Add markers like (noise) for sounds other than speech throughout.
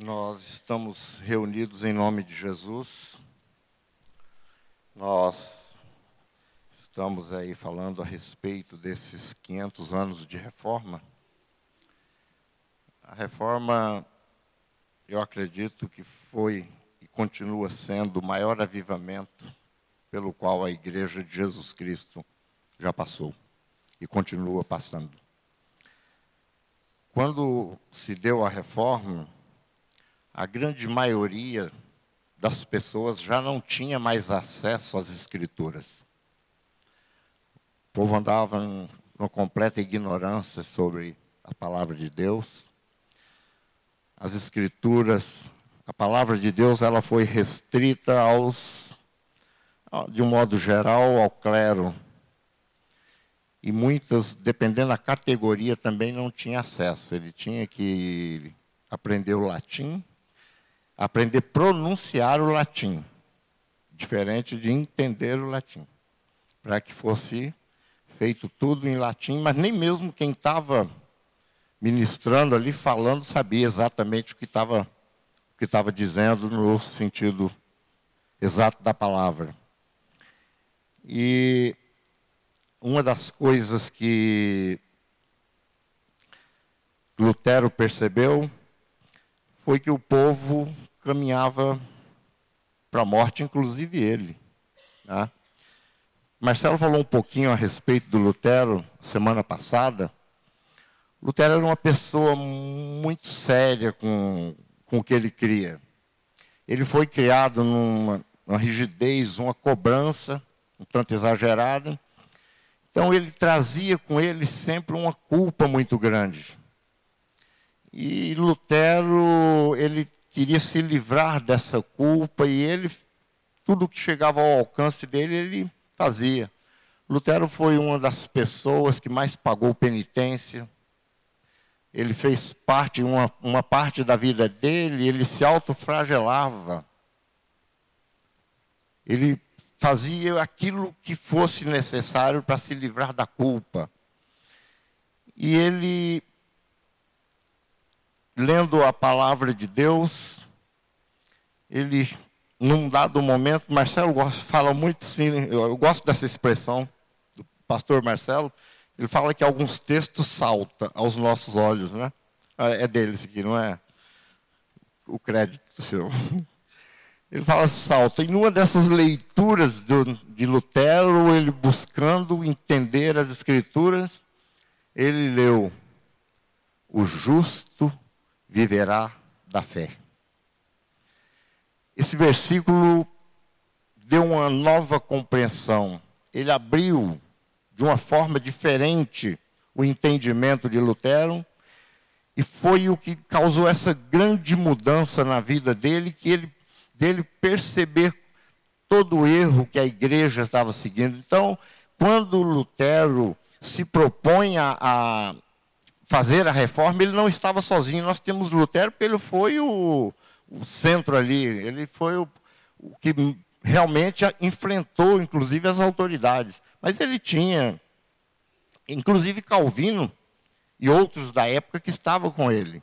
Nós estamos reunidos em nome de Jesus. Nós estamos aí falando a respeito desses 500 anos de reforma. A reforma, eu acredito que foi e continua sendo o maior avivamento pelo qual a Igreja de Jesus Cristo já passou e continua passando. Quando se deu a reforma, a grande maioria das pessoas já não tinha mais acesso às escrituras. O povo andava em uma completa ignorância sobre a palavra de Deus. As escrituras, a palavra de Deus, ela foi restrita aos, de um modo geral, ao clero. E muitas, dependendo da categoria, também não tinha acesso. Ele tinha que aprender o latim aprender a pronunciar o latim, diferente de entender o latim, para que fosse feito tudo em latim, mas nem mesmo quem estava ministrando ali, falando, sabia exatamente o que estava que estava dizendo no sentido exato da palavra. E uma das coisas que Lutero percebeu foi que o povo caminhava para a morte, inclusive ele. Né? Marcelo falou um pouquinho a respeito do Lutero semana passada. Lutero era uma pessoa muito séria com, com o que ele cria. Ele foi criado numa, numa rigidez, uma cobrança um tanto exagerada. Então ele trazia com ele sempre uma culpa muito grande. E Lutero, ele queria se livrar dessa culpa e ele, tudo que chegava ao alcance dele, ele fazia. Lutero foi uma das pessoas que mais pagou penitência. Ele fez parte, uma, uma parte da vida dele, ele se autoflagelava. Ele fazia aquilo que fosse necessário para se livrar da culpa. E ele lendo a palavra de Deus, ele, num dado momento, Marcelo fala muito sim, eu gosto dessa expressão do pastor Marcelo, ele fala que alguns textos saltam aos nossos olhos, né? É deles aqui, não é? O crédito seu. (laughs) Ele fala salta. E numa dessas leituras de Lutero, ele buscando entender as escrituras, ele leu: O justo viverá da fé. Esse versículo deu uma nova compreensão. Ele abriu de uma forma diferente o entendimento de Lutero e foi o que causou essa grande mudança na vida dele, que ele dele perceber todo o erro que a igreja estava seguindo. Então, quando Lutero se propõe a, a fazer a reforma, ele não estava sozinho. Nós temos Lutero, porque ele foi o, o centro ali, ele foi o, o, que realmente enfrentou, inclusive, as autoridades. Mas ele tinha, inclusive, Calvino e outros da época que estavam com ele.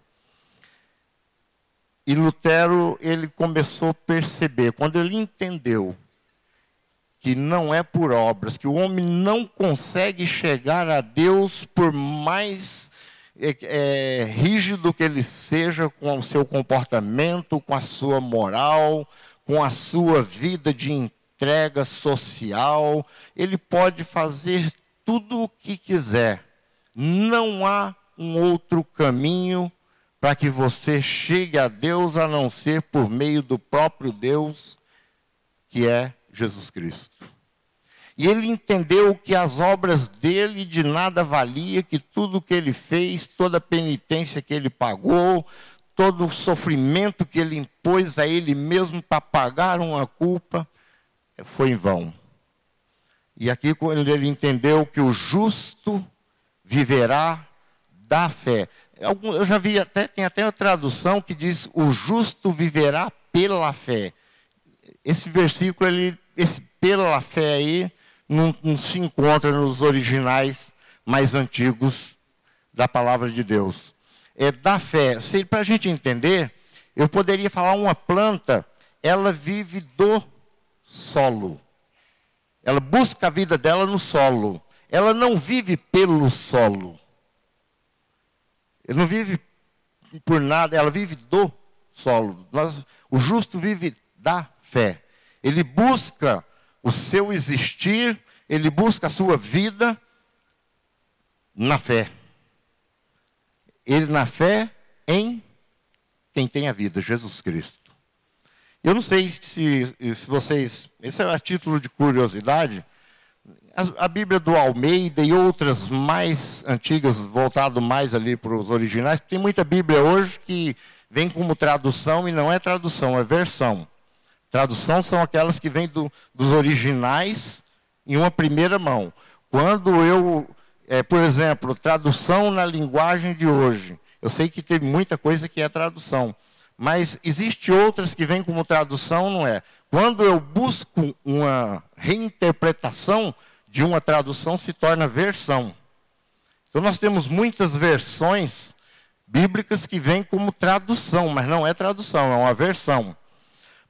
E Lutero, ele começou a perceber, quando ele entendeu que não é por obras, que o homem não consegue chegar a Deus por mais é, é, rígido que ele seja com o seu comportamento, com a sua moral, com a sua vida de entrega social, ele pode fazer tudo o que quiser. Não há um outro caminho para que você chegue a Deus a não ser por meio do próprio Deus, que é Jesus Cristo. E ele entendeu que as obras dele de nada valia, que tudo que ele fez, toda a penitência que ele pagou, todo o sofrimento que ele impôs a ele mesmo para pagar uma culpa, foi em vão. E aqui quando ele entendeu que o justo viverá da fé. Eu já vi até, tem até uma tradução que diz o justo viverá pela fé. Esse versículo, ele, esse pela fé aí, não, não se encontra nos originais mais antigos da palavra de Deus. É da fé. Para a gente entender, Eu poderia falar uma planta, ela vive do solo. Ela busca a vida dela no solo. Ela não vive pelo solo. Ela não vive por nada, ela vive do solo. Nós, o justo vive da fé. Ele busca o seu existir, ele busca a sua vida na fé. Ele na fé em quem tem a vida, Jesus Cristo. Eu não sei se, se vocês. Esse é a título de curiosidade. A, a Bíblia do Almeida e outras mais antigas, voltado mais ali para os originais, tem muita Bíblia hoje que vem como tradução e não é tradução, é versão. Tradução são aquelas que vêm do, dos originais em uma primeira mão. Quando eu, é, por exemplo, tradução na linguagem de hoje, eu sei que teve muita coisa que é tradução. Mas existe outras que vêm como tradução, não é? Quando eu busco uma reinterpretação de uma tradução, se torna versão. Então nós temos muitas versões bíblicas que vêm como tradução, mas não é tradução, é uma versão.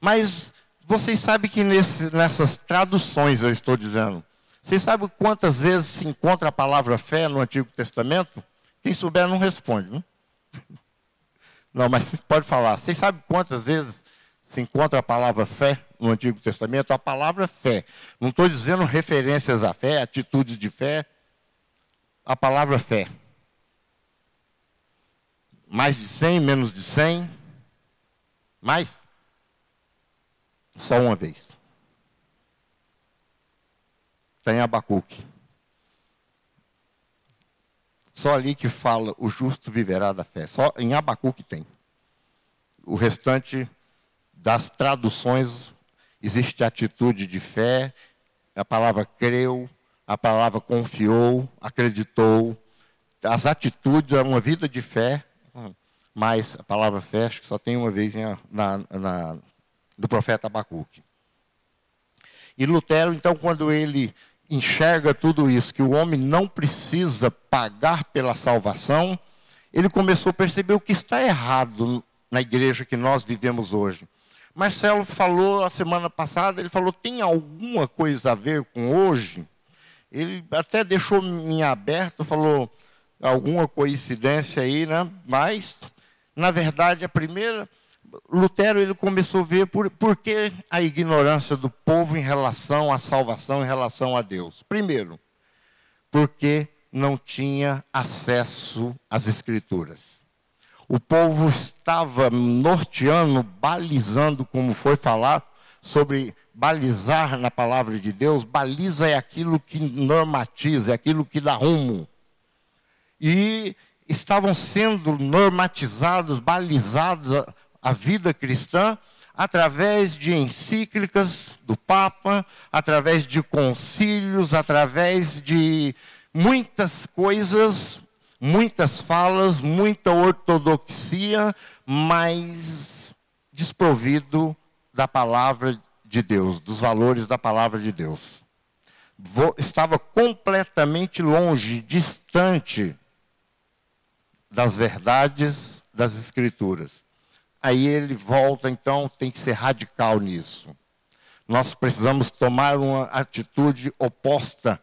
Mas vocês sabem que nesse, nessas traduções, eu estou dizendo, vocês sabem quantas vezes se encontra a palavra fé no Antigo Testamento? Quem souber não responde, não? (laughs) Não, mas vocês podem falar. Vocês sabem quantas vezes se encontra a palavra fé no Antigo Testamento? A palavra fé. Não estou dizendo referências à fé, atitudes de fé. A palavra fé. Mais de 100, menos de 100? Mais? Só uma vez. Está em Abacuque. Só ali que fala o justo viverá da fé. Só em Abacuque tem. O restante das traduções existe atitude de fé, a palavra creu, a palavra confiou, acreditou. As atitudes é uma vida de fé, mas a palavra fé acho que só tem uma vez na, na, do profeta Abacuque. E Lutero, então, quando ele enxerga tudo isso, que o homem não precisa pagar pela salvação, ele começou a perceber o que está errado na igreja que nós vivemos hoje. Marcelo falou a semana passada, ele falou: tem alguma coisa a ver com hoje? Ele até deixou em aberto, falou alguma coincidência aí, né? Mas, na verdade, a primeira Lutero ele começou a ver por, por que a ignorância do povo em relação à salvação, em relação a Deus. Primeiro, porque não tinha acesso às Escrituras. O povo estava norteando, balizando, como foi falar, sobre balizar na palavra de Deus. Baliza é aquilo que normatiza, é aquilo que dá rumo. E estavam sendo normatizados, balizados a vida cristã através de encíclicas do Papa, através de concílios, através de muitas coisas, muitas falas, muita ortodoxia, mas desprovido da palavra de Deus, dos valores da palavra de Deus. Estava completamente longe, distante das verdades das Escrituras. Aí ele volta, então tem que ser radical nisso. Nós precisamos tomar uma atitude oposta.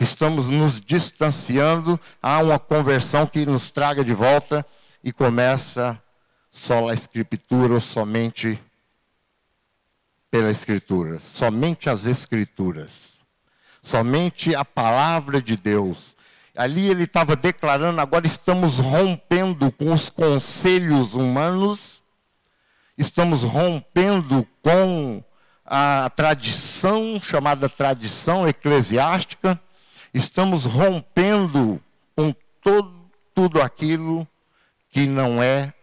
Estamos nos distanciando a uma conversão que nos traga de volta e começa só a escritura ou somente pela escritura, somente as escrituras, somente a palavra de Deus. Ali ele estava declarando, agora estamos rompendo com os conselhos humanos estamos rompendo com a tradição, chamada tradição eclesiástica, estamos rompendo com todo, tudo aquilo que não é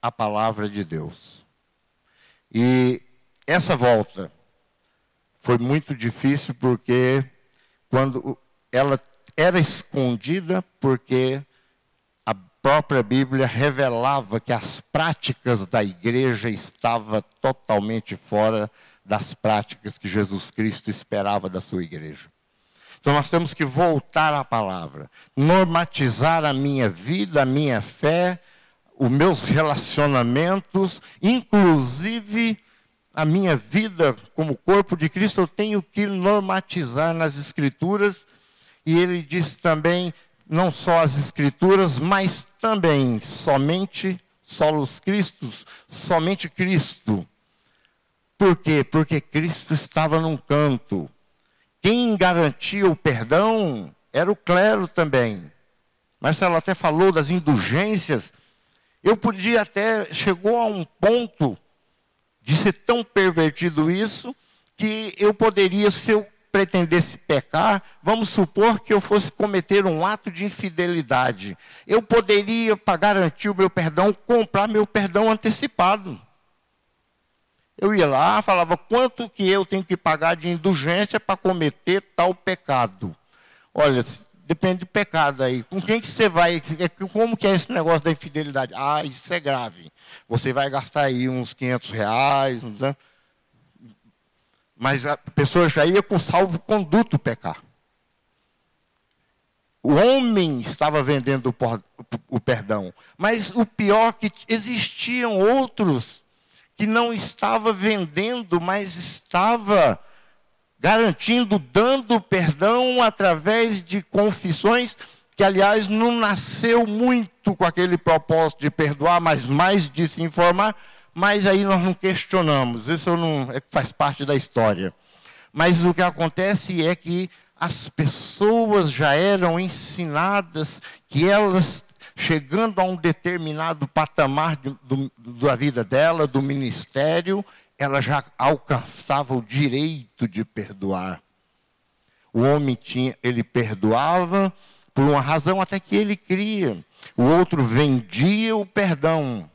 a palavra de Deus. E essa volta foi muito difícil porque quando ela era escondida porque própria Bíblia revelava que as práticas da igreja estavam totalmente fora das práticas que Jesus Cristo esperava da sua igreja. Então nós temos que voltar à palavra, normatizar a minha vida, a minha fé, os meus relacionamentos, inclusive a minha vida como corpo de Cristo, eu tenho que normatizar nas Escrituras. E ele diz também, não só as Escrituras, mas também somente solos Cristos, somente Cristo. Por quê? Porque Cristo estava num canto. Quem garantia o perdão era o clero também. Marcelo até falou das indulgências. Eu podia até, chegou a um ponto de ser tão pervertido isso, que eu poderia, se eu pretendesse pecar, vamos supor que eu fosse cometer um ato de infidelidade. Eu poderia, para garantir o meu perdão, comprar meu perdão antecipado. Eu ia lá, falava quanto que eu tenho que pagar de indulgência para cometer tal pecado. Olha, depende do pecado aí. Com quem que você vai? Como que é esse negócio da infidelidade? Ah, isso é grave. Você vai gastar aí uns 500 reais. Né? Mas a pessoa já ia com salvo-conduto pecar. O homem estava vendendo o perdão. Mas o pior é que existiam outros que não estava vendendo, mas estava garantindo, dando perdão através de confissões, que aliás não nasceu muito com aquele propósito de perdoar, mas mais de se informar, mas aí nós não questionamos, isso não é, faz parte da história. Mas o que acontece é que as pessoas já eram ensinadas que elas chegando a um determinado patamar de, do, da vida dela, do ministério, ela já alcançava o direito de perdoar. O homem tinha, ele perdoava por uma razão até que ele cria. O outro vendia o perdão.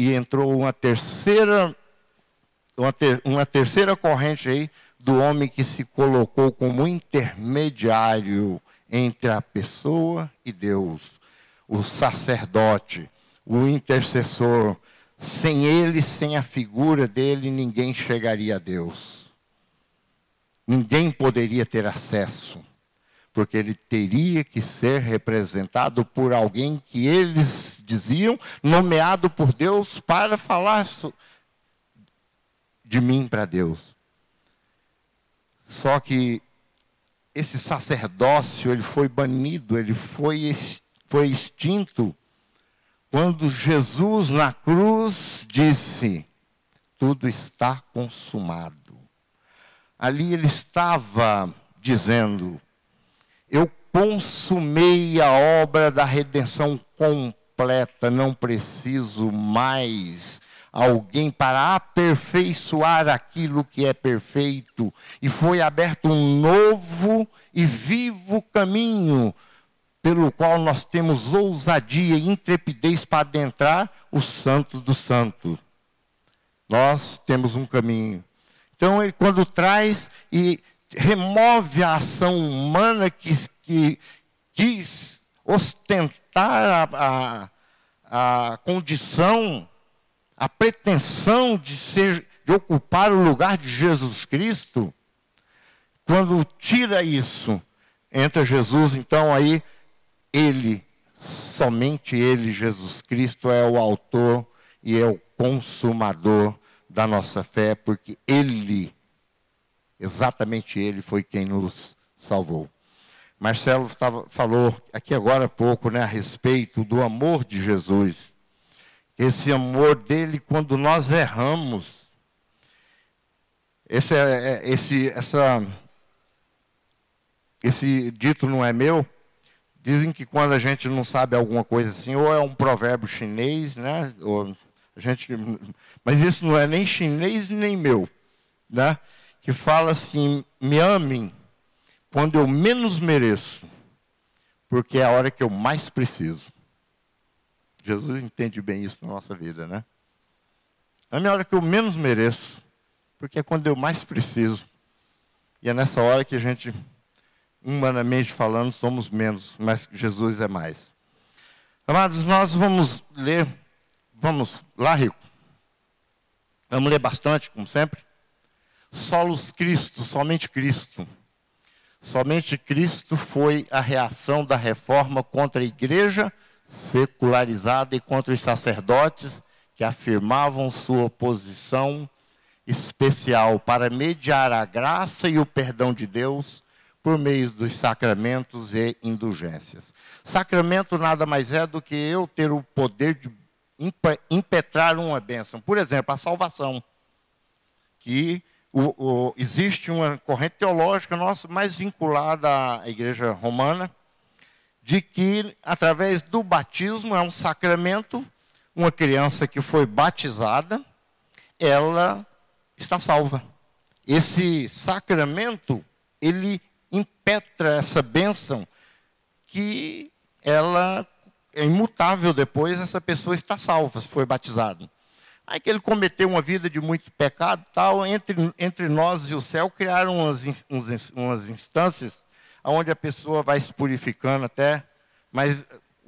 E entrou uma terceira, uma, ter, uma terceira corrente aí do homem que se colocou como intermediário entre a pessoa e Deus, o sacerdote, o intercessor. Sem ele, sem a figura dele, ninguém chegaria a Deus. Ninguém poderia ter acesso, porque ele teria que ser representado por alguém que eles diziam, nomeado por Deus para falar de mim para Deus. Só que esse sacerdócio ele foi banido, ele foi, foi extinto quando Jesus na cruz disse: tudo está consumado. Ali ele estava dizendo: eu consumei a obra da redenção completa, não preciso mais alguém para aperfeiçoar aquilo que é perfeito, e foi aberto um novo e vivo caminho, pelo qual nós temos ousadia e intrepidez para adentrar o Santo do Santo. Nós temos um caminho. Então, ele, quando traz e remove a ação humana que, que quis ostentar a, a, a condição a pretensão de ser de ocupar o lugar de Jesus Cristo, quando tira isso, entra Jesus, então aí ele, somente ele, Jesus Cristo, é o autor e é o consumador da nossa fé, porque ele, exatamente ele, foi quem nos salvou. Marcelo tava, falou aqui agora há pouco né, a respeito do amor de Jesus esse amor dele quando nós erramos. Esse, é, é, esse, essa, esse dito não é meu. Dizem que quando a gente não sabe alguma coisa assim, ou é um provérbio chinês, né? Ou a gente, mas isso não é nem chinês nem meu, né? Que fala assim: me amem quando eu menos mereço, porque é a hora que eu mais preciso. Jesus entende bem isso na nossa vida, né? É a hora que eu menos mereço, porque é quando eu mais preciso. E é nessa hora que a gente, humanamente falando, somos menos, mas Jesus é mais. Amados, nós vamos ler, vamos lá, Rico. Vamos ler bastante, como sempre. Solos Cristo, somente Cristo. Somente Cristo foi a reação da reforma contra a igreja secularizada e contra os sacerdotes que afirmavam sua posição especial para mediar a graça e o perdão de Deus por meio dos sacramentos e indulgências. Sacramento nada mais é do que eu ter o poder de impetrar uma bênção. Por exemplo, a salvação. Que o, o, existe uma corrente teológica nossa mais vinculada à igreja romana, de que através do batismo é um sacramento, uma criança que foi batizada, ela está salva. Esse sacramento, ele impetra essa bênção que ela é imutável depois, essa pessoa está salva, se foi batizado. Aí que ele cometeu uma vida de muito pecado, tal, entre, entre nós e o céu criaram umas, umas, umas instâncias onde a pessoa vai se purificando até, mas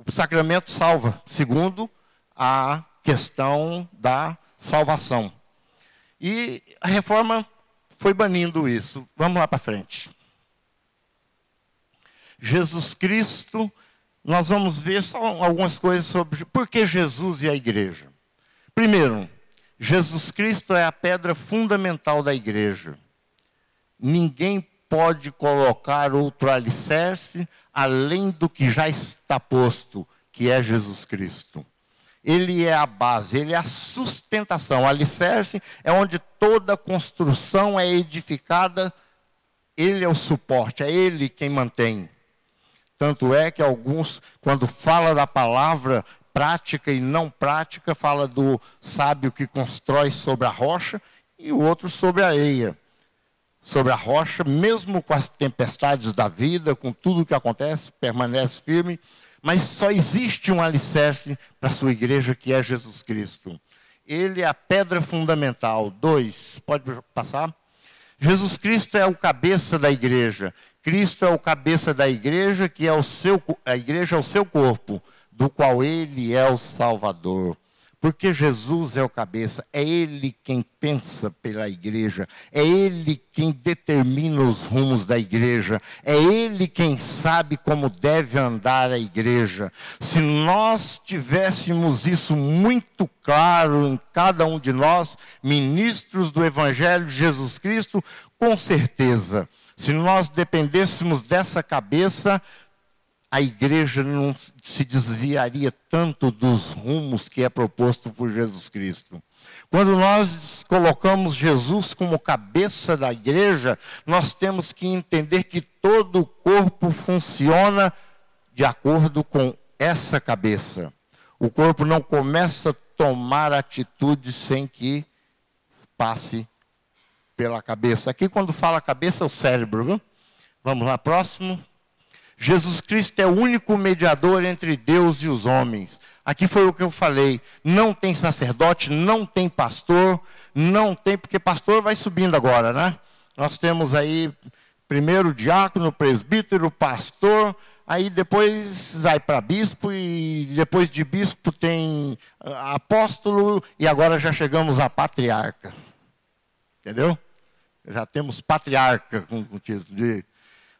o sacramento salva, segundo a questão da salvação. E a reforma foi banindo isso. Vamos lá para frente. Jesus Cristo, nós vamos ver só algumas coisas sobre por que Jesus e a igreja. Primeiro, Jesus Cristo é a pedra fundamental da igreja. Ninguém pode colocar outro alicerce além do que já está posto, que é Jesus Cristo. Ele é a base, ele é a sustentação. O alicerce é onde toda construção é edificada, ele é o suporte, é ele quem mantém. Tanto é que alguns, quando fala da palavra prática e não prática, fala do sábio que constrói sobre a rocha e o outro sobre a areia. Sobre a rocha, mesmo com as tempestades da vida, com tudo o que acontece, permanece firme, mas só existe um alicerce para a sua igreja, que é Jesus Cristo. Ele é a pedra fundamental. Dois, pode passar? Jesus Cristo é o cabeça da igreja. Cristo é o cabeça da igreja, que é o seu, a igreja é o seu corpo, do qual ele é o Salvador. Porque Jesus é o cabeça, é Ele quem pensa pela igreja, é Ele quem determina os rumos da igreja, é Ele quem sabe como deve andar a igreja. Se nós tivéssemos isso muito claro em cada um de nós, ministros do Evangelho de Jesus Cristo, com certeza se nós dependêssemos dessa cabeça, a igreja não se desviaria tanto dos rumos que é proposto por Jesus Cristo. Quando nós colocamos Jesus como cabeça da igreja, nós temos que entender que todo o corpo funciona de acordo com essa cabeça. O corpo não começa a tomar atitude sem que passe pela cabeça. Aqui, quando fala cabeça, é o cérebro, viu? Vamos lá, próximo. Jesus Cristo é o único mediador entre Deus e os homens. Aqui foi o que eu falei. Não tem sacerdote, não tem pastor, não tem, porque pastor vai subindo agora, né? Nós temos aí primeiro diácono, presbítero, pastor, aí depois vai para bispo e depois de bispo tem ah, apóstolo e agora já chegamos a patriarca. Entendeu? Já temos patriarca com o título de.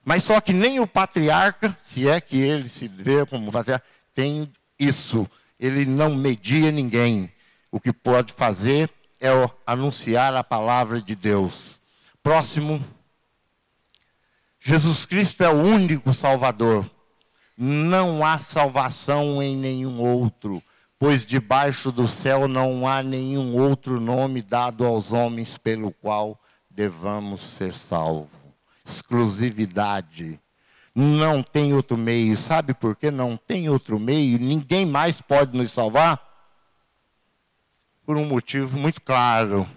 Mas só que nem o patriarca, se é que ele se vê como patriarca, tem isso. Ele não media ninguém. O que pode fazer é anunciar a palavra de Deus. Próximo. Jesus Cristo é o único Salvador. Não há salvação em nenhum outro pois debaixo do céu não há nenhum outro nome dado aos homens pelo qual devamos ser salvos. Exclusividade. Não tem outro meio. Sabe por que não tem outro meio? Ninguém mais pode nos salvar? Por um motivo muito claro.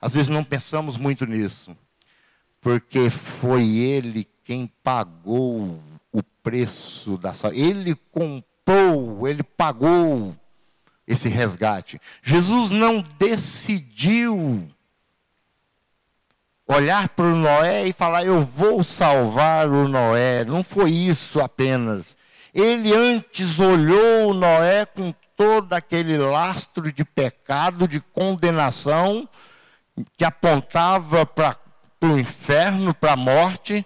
Às vezes não pensamos muito nisso. Porque foi Ele quem pagou o preço da salvação. Ele comprou ele pagou esse resgate. Jesus não decidiu olhar para o Noé e falar: Eu vou salvar o Noé. Não foi isso apenas. Ele antes olhou o Noé com todo aquele lastro de pecado, de condenação, que apontava para o inferno, para a morte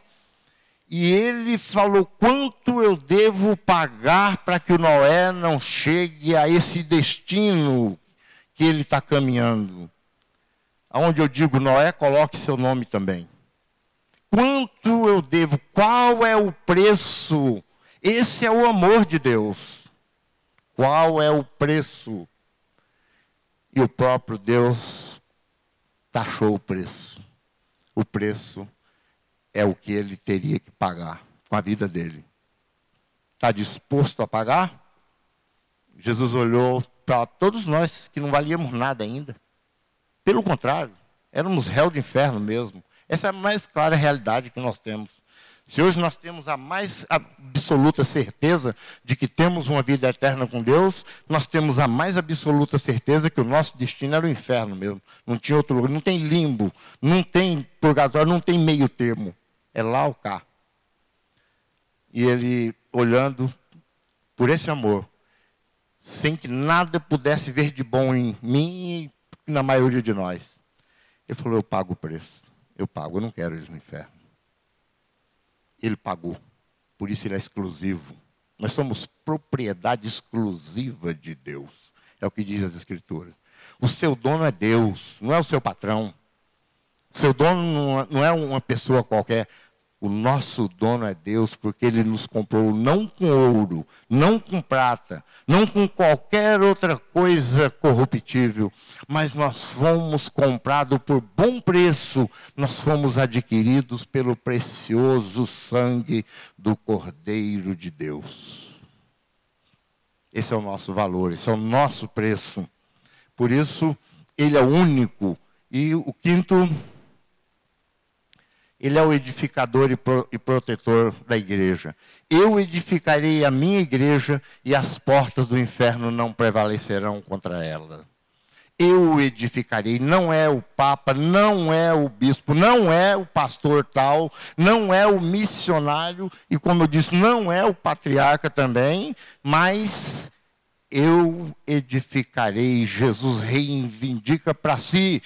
E ele falou: quanto eu devo pagar para que o Noé não chegue a esse destino que ele está caminhando? Aonde eu digo Noé, coloque seu nome também. Quanto eu devo? Qual é o preço? Esse é o amor de Deus. Qual é o preço? E o próprio Deus taxou o preço. O preço é o que ele teria que pagar com a vida dele. Está disposto a pagar? Jesus olhou para todos nós que não valíamos nada ainda. Pelo contrário, éramos réu do inferno mesmo. Essa é a mais clara realidade que nós temos. Se hoje nós temos a mais absoluta certeza de que temos uma vida eterna com Deus, nós temos a mais absoluta certeza que o nosso destino era o inferno mesmo. Não tinha outro lugar, não tem limbo, não tem purgatório, não tem meio termo. É lá ou cá. E ele, olhando por esse amor, sem que nada pudesse ver de bom em mim e na maioria de nós, ele falou: Eu pago o preço. Eu pago, eu não quero eles no inferno. Ele pagou. Por isso ele é exclusivo. Nós somos propriedade exclusiva de Deus. É o que diz as Escrituras. O seu dono é Deus, não é o seu patrão. O seu dono não é uma pessoa qualquer. O nosso dono é Deus, porque Ele nos comprou não com ouro, não com prata, não com qualquer outra coisa corruptível, mas nós fomos comprados por bom preço, nós fomos adquiridos pelo precioso sangue do Cordeiro de Deus. Esse é o nosso valor, esse é o nosso preço. Por isso, Ele é único. E o quinto ele é o edificador e, pro, e protetor da igreja. Eu edificarei a minha igreja e as portas do inferno não prevalecerão contra ela. Eu edificarei, não é o Papa, não é o bispo, não é o pastor tal, não é o missionário, e como eu disse, não é o patriarca também, mas eu edificarei. Jesus reivindica para si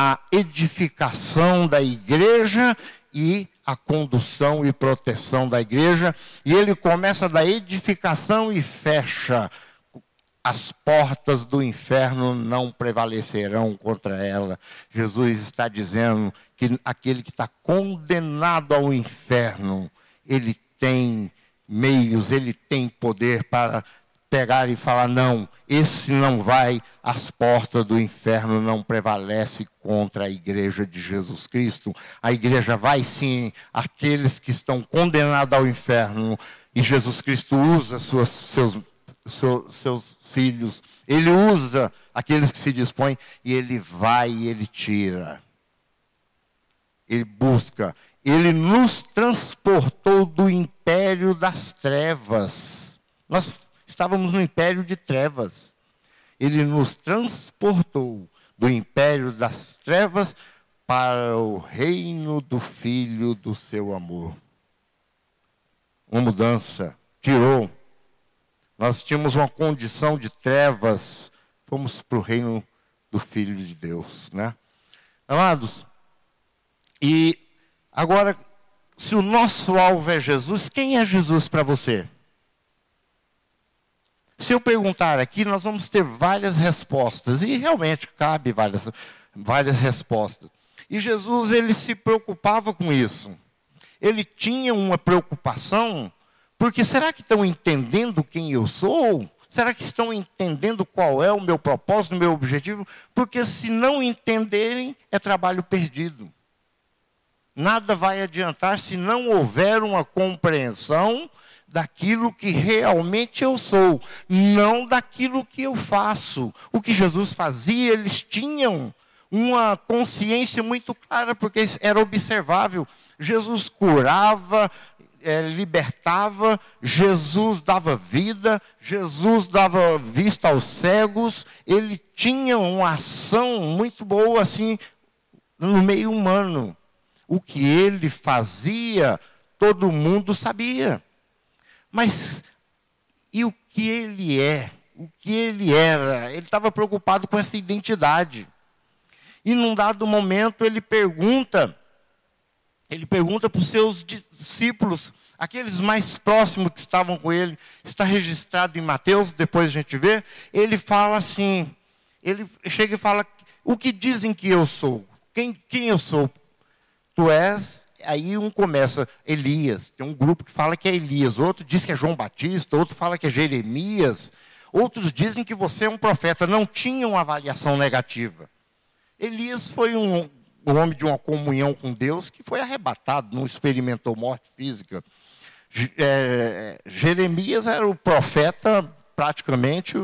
a edificação da igreja e a condução e proteção da igreja. E ele começa da edificação e fecha. As portas do inferno não prevalecerão contra ela. Jesus está dizendo que aquele que está condenado ao inferno, ele tem meios, ele tem poder para pegar e falar: não, esse não vai, as portas do inferno não prevalecem contra a igreja de Jesus Cristo. A igreja vai sim, aqueles que estão condenados ao inferno, e Jesus Cristo usa suas, seus, seus, seus filhos, ele usa aqueles que se dispõem, e ele vai e ele tira. Ele busca, ele nos transportou do império das trevas. Nós estávamos no império de trevas. Ele nos transportou do império das trevas para o reino do Filho do seu amor. Uma mudança, tirou. Nós tínhamos uma condição de trevas, fomos para o reino do Filho de Deus, né? Amados, e agora, se o nosso alvo é Jesus, quem é Jesus para você? Se eu perguntar aqui, nós vamos ter várias respostas, e realmente cabe várias, várias respostas. E Jesus, ele se preocupava com isso. Ele tinha uma preocupação, porque será que estão entendendo quem eu sou? Será que estão entendendo qual é o meu propósito, o meu objetivo? Porque se não entenderem, é trabalho perdido. Nada vai adiantar se não houver uma compreensão daquilo que realmente eu sou, não daquilo que eu faço. O que Jesus fazia, eles tinham uma consciência muito clara, porque era observável. Jesus curava, é, libertava, Jesus dava vida, Jesus dava vista aos cegos, ele tinha uma ação muito boa assim no meio humano. O que ele fazia, todo mundo sabia. Mas e o que ele é? O que ele era? Ele estava preocupado com essa identidade. E num dado momento ele pergunta Ele pergunta para os seus discípulos, aqueles mais próximos que estavam com ele, está registrado em Mateus, depois a gente vê. Ele fala assim: ele chega e fala: O que dizem que eu sou? Quem, quem eu sou? Tu és. Aí um começa, Elias. Tem um grupo que fala que é Elias, outro diz que é João Batista, outro fala que é Jeremias. Outros dizem que você é um profeta. Não tinha uma avaliação negativa. Elias foi um, um homem de uma comunhão com Deus que foi arrebatado, não experimentou morte física. É, Jeremias era o profeta, praticamente,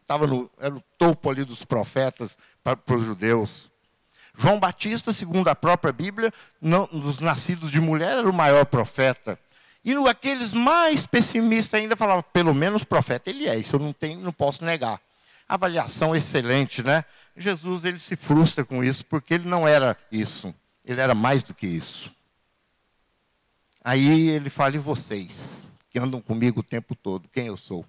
estava no, era o topo ali dos profetas para, para os judeus. João Batista, segundo a própria Bíblia, não, dos nascidos de mulher, era o maior profeta. E aqueles mais pessimistas ainda falavam, pelo menos profeta ele é, isso eu não, tenho, não posso negar. Avaliação excelente, né? Jesus ele se frustra com isso, porque ele não era isso. Ele era mais do que isso. Aí ele fala, e vocês, que andam comigo o tempo todo, quem eu sou?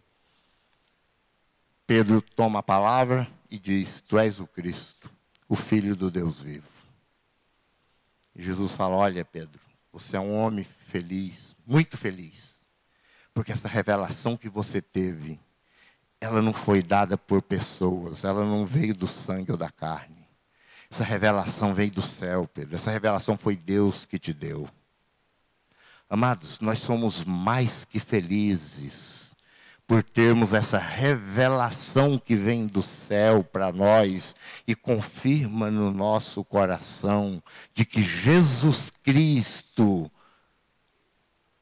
Pedro toma a palavra e diz, tu és o Cristo, o Filho do Deus vivo. E Jesus fala, olha Pedro, você é um homem feliz, muito feliz, porque essa revelação que você teve, ela não foi dada por pessoas, ela não veio do sangue ou da carne. Essa revelação veio do céu, Pedro. Essa revelação foi Deus que te deu. Amados, nós somos mais que felizes por termos essa revelação que vem do céu para nós e confirma no nosso coração de que Jesus Cristo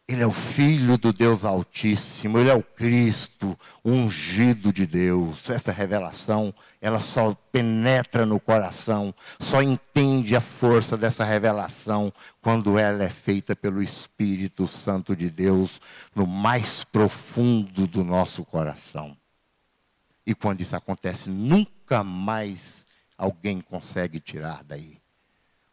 ele é o Filho do Deus Altíssimo, Ele é o Cristo, ungido de Deus. Essa revelação, ela só penetra no coração, só entende a força dessa revelação quando ela é feita pelo Espírito Santo de Deus no mais profundo do nosso coração. E quando isso acontece, nunca mais alguém consegue tirar daí.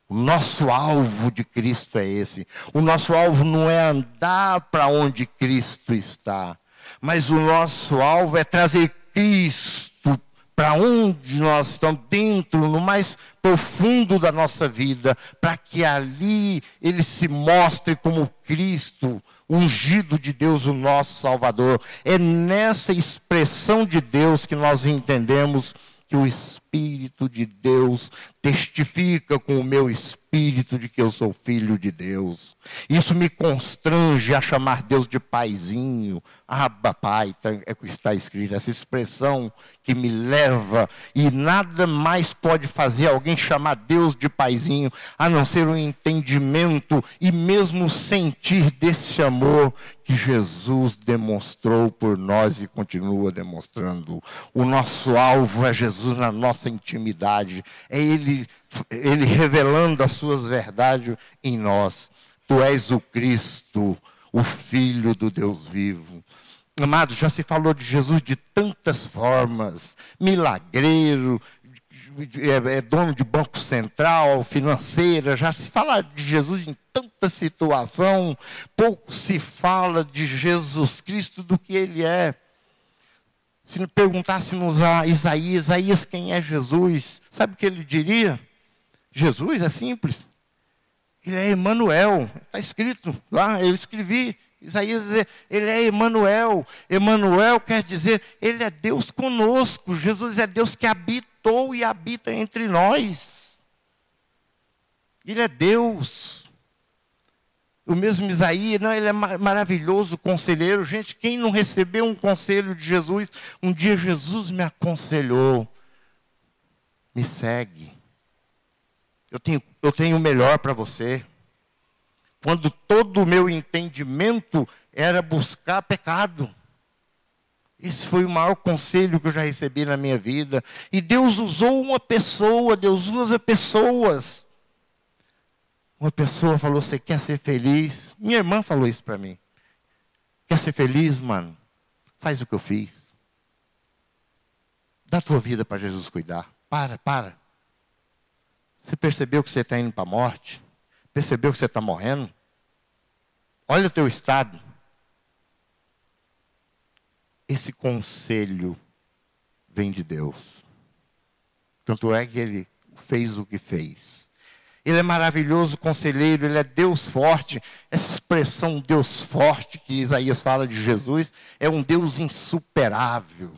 O nosso alvo de Cristo é esse. O nosso alvo não é andar para onde Cristo está, mas o nosso alvo é trazer Cristo para onde nós estamos, dentro, no mais profundo da nossa vida, para que ali ele se mostre como Cristo, ungido de Deus, o nosso Salvador. É nessa expressão de Deus que nós entendemos que o Espírito de Deus testifica com o meu espírito de que eu sou filho de Deus. Isso me constrange a chamar Deus de paizinho. Abba, pai, tá, é o que está escrito, essa expressão que me leva, e nada mais pode fazer alguém chamar Deus de paizinho, a não ser um entendimento e mesmo sentir desse amor que Jesus demonstrou por nós e continua demonstrando. O nosso alvo é Jesus na nossa intimidade, é Ele, Ele revelando as suas verdades em nós. Tu és o Cristo, o Filho do Deus vivo. Amado, já se falou de Jesus de tantas formas: milagreiro, é, é, dono de banco central, financeira, já se fala de Jesus em tanta situação, pouco se fala de Jesus Cristo do que ele é. Se perguntássemos a Isaías, Isaías quem é Jesus, sabe o que ele diria? Jesus é simples. Ele é Emanuel, está escrito lá, eu escrevi. Isaías ele é Emanuel. Emanuel quer dizer, ele é Deus conosco. Jesus é Deus que habitou e habita entre nós. Ele é Deus. O mesmo Isaías, não, ele é maravilhoso conselheiro. Gente, quem não recebeu um conselho de Jesus, um dia Jesus me aconselhou. Me segue. Eu tenho, eu tenho o melhor para você quando todo o meu entendimento era buscar pecado. Esse foi o maior conselho que eu já recebi na minha vida. E Deus usou uma pessoa, Deus usa pessoas. Uma pessoa falou: Você quer ser feliz? Minha irmã falou isso para mim. Quer ser feliz, mano? Faz o que eu fiz. Dá tua vida para Jesus cuidar. Para, para. Você percebeu que você está indo para a morte? Percebeu que você está morrendo? Olha o teu estado. Esse conselho vem de Deus. Tanto é que ele fez o que fez. Ele é maravilhoso conselheiro, ele é Deus forte. Essa expressão Deus forte que Isaías fala de Jesus é um Deus insuperável.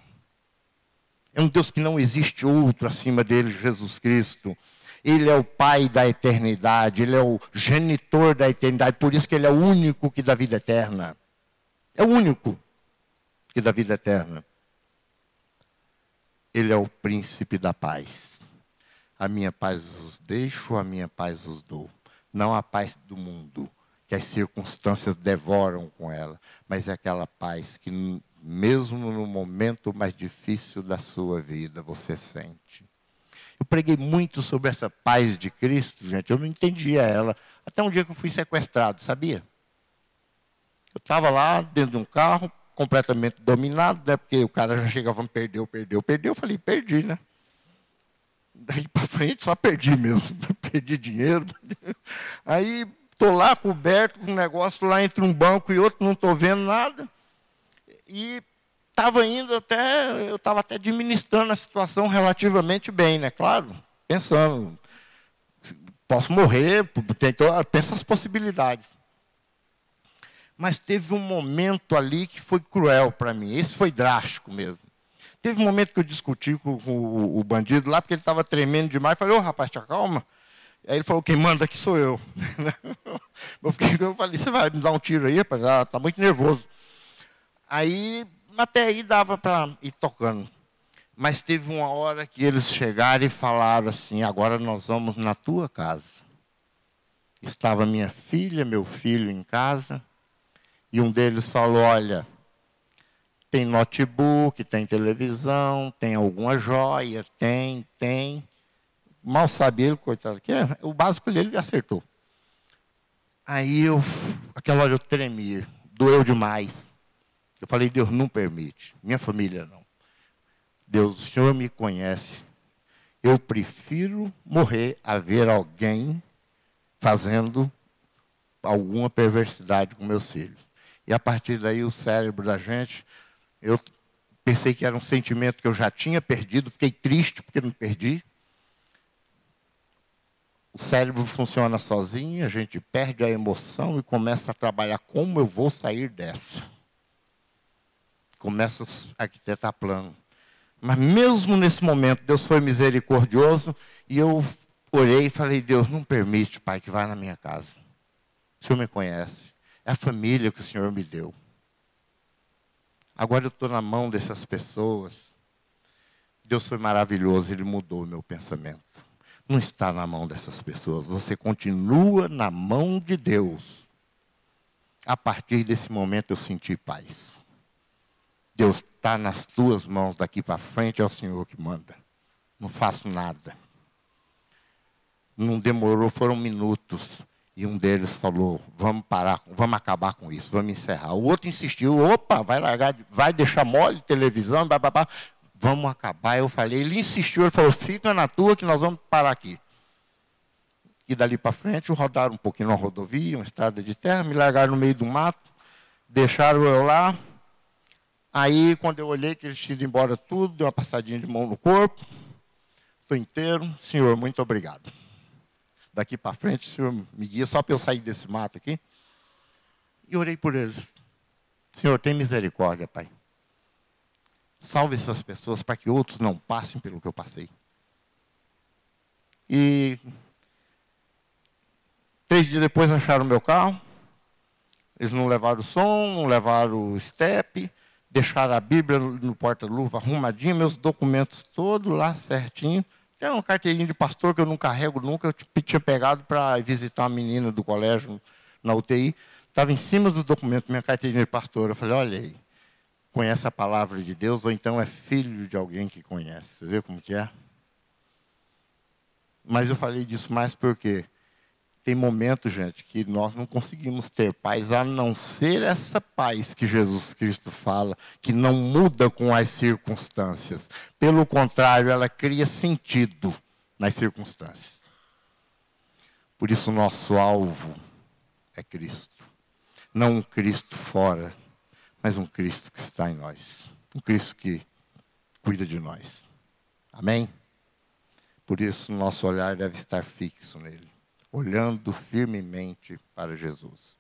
É um Deus que não existe outro acima dele, Jesus Cristo. Ele é o Pai da eternidade, Ele é o genitor da eternidade, por isso que Ele é o único que dá vida eterna. É o único que dá vida eterna. Ele é o príncipe da paz. A minha paz vos deixo, a minha paz vos dou. Não a paz do mundo, que as circunstâncias devoram com ela, mas é aquela paz que, mesmo no momento mais difícil da sua vida, você sente. Eu preguei muito sobre essa paz de Cristo, gente. Eu não entendia ela. Até um dia que eu fui sequestrado, sabia? Eu estava lá dentro de um carro, completamente dominado, né? Porque o cara já chegava, perdeu, perdeu, perdeu. Eu falei, perdi, né? Daí para frente só perdi mesmo. (laughs) perdi dinheiro. Aí estou lá coberto com um negócio lá entre um banco e outro, não estou vendo nada. E estava indo até, eu estava até administrando a situação relativamente bem, né? Claro, pensando, posso morrer, pensa as possibilidades. Mas teve um momento ali que foi cruel para mim. Esse foi drástico mesmo. Teve um momento que eu discuti com o, o bandido lá, porque ele estava tremendo demais. Falei, ô oh, rapaz, te acalma. Aí ele falou, quem manda aqui sou eu. (laughs) eu, fiquei, eu falei, você vai me dar um tiro aí, rapaz? Está muito nervoso. Aí até aí dava para ir tocando. Mas teve uma hora que eles chegaram e falaram assim: agora nós vamos na tua casa. Estava minha filha, meu filho em casa, e um deles falou: olha, tem notebook, tem televisão, tem alguma joia, tem, tem. Mal sabia ele, coitado, que é, o básico dele ele acertou. Aí eu, aquela hora eu tremi, doeu demais. Eu falei, Deus não permite, minha família não. Deus, o Senhor me conhece. Eu prefiro morrer a ver alguém fazendo alguma perversidade com meus filhos. E a partir daí o cérebro da gente, eu pensei que era um sentimento que eu já tinha perdido, fiquei triste porque não perdi. O cérebro funciona sozinho, a gente perde a emoção e começa a trabalhar como eu vou sair dessa começa a arquitetar plano. Mas mesmo nesse momento, Deus foi misericordioso e eu orei e falei: Deus, não permite, Pai, que vá na minha casa. O Senhor me conhece. É a família que o Senhor me deu. Agora eu estou na mão dessas pessoas. Deus foi maravilhoso, Ele mudou o meu pensamento. Não está na mão dessas pessoas, você continua na mão de Deus. A partir desse momento eu senti paz. Deus está nas tuas mãos daqui para frente, é o Senhor que manda. Não faço nada. Não demorou, foram minutos. E um deles falou: vamos parar, vamos acabar com isso, vamos encerrar. O outro insistiu: opa, vai largar, vai deixar mole televisão, babá, vamos acabar. Eu falei, ele insistiu, ele falou: fica na tua que nós vamos parar aqui. E dali para frente, rodaram um pouquinho na rodovia, uma estrada de terra, me largaram no meio do mato, deixaram eu lá, Aí, quando eu olhei que eles tinham ido embora tudo, dei uma passadinha de mão no corpo, estou inteiro. Senhor, muito obrigado. Daqui para frente, o Senhor me guia só para eu sair desse mato aqui. E orei por eles. Senhor, tem misericórdia, Pai. Salve essas pessoas para que outros não passem pelo que eu passei. E três dias depois acharam meu carro. Eles não levaram o som, não levaram o step, deixar a Bíblia no porta-luva arrumadinho, meus documentos todos lá certinho. Tem uma carteirinha de pastor que eu não carrego nunca, eu tinha pegado para visitar uma menina do colégio na UTI. Estava em cima do documento, minha carteirinha de pastor. Eu falei, olha aí, conhece a palavra de Deus ou então é filho de alguém que conhece. Você vê como que é? Mas eu falei disso mais porque tem momentos, gente, que nós não conseguimos ter paz a não ser essa paz que Jesus Cristo fala, que não muda com as circunstâncias. Pelo contrário, ela cria sentido nas circunstâncias. Por isso, nosso alvo é Cristo. Não um Cristo fora, mas um Cristo que está em nós. Um Cristo que cuida de nós. Amém? Por isso, nosso olhar deve estar fixo nele olhando firmemente para Jesus.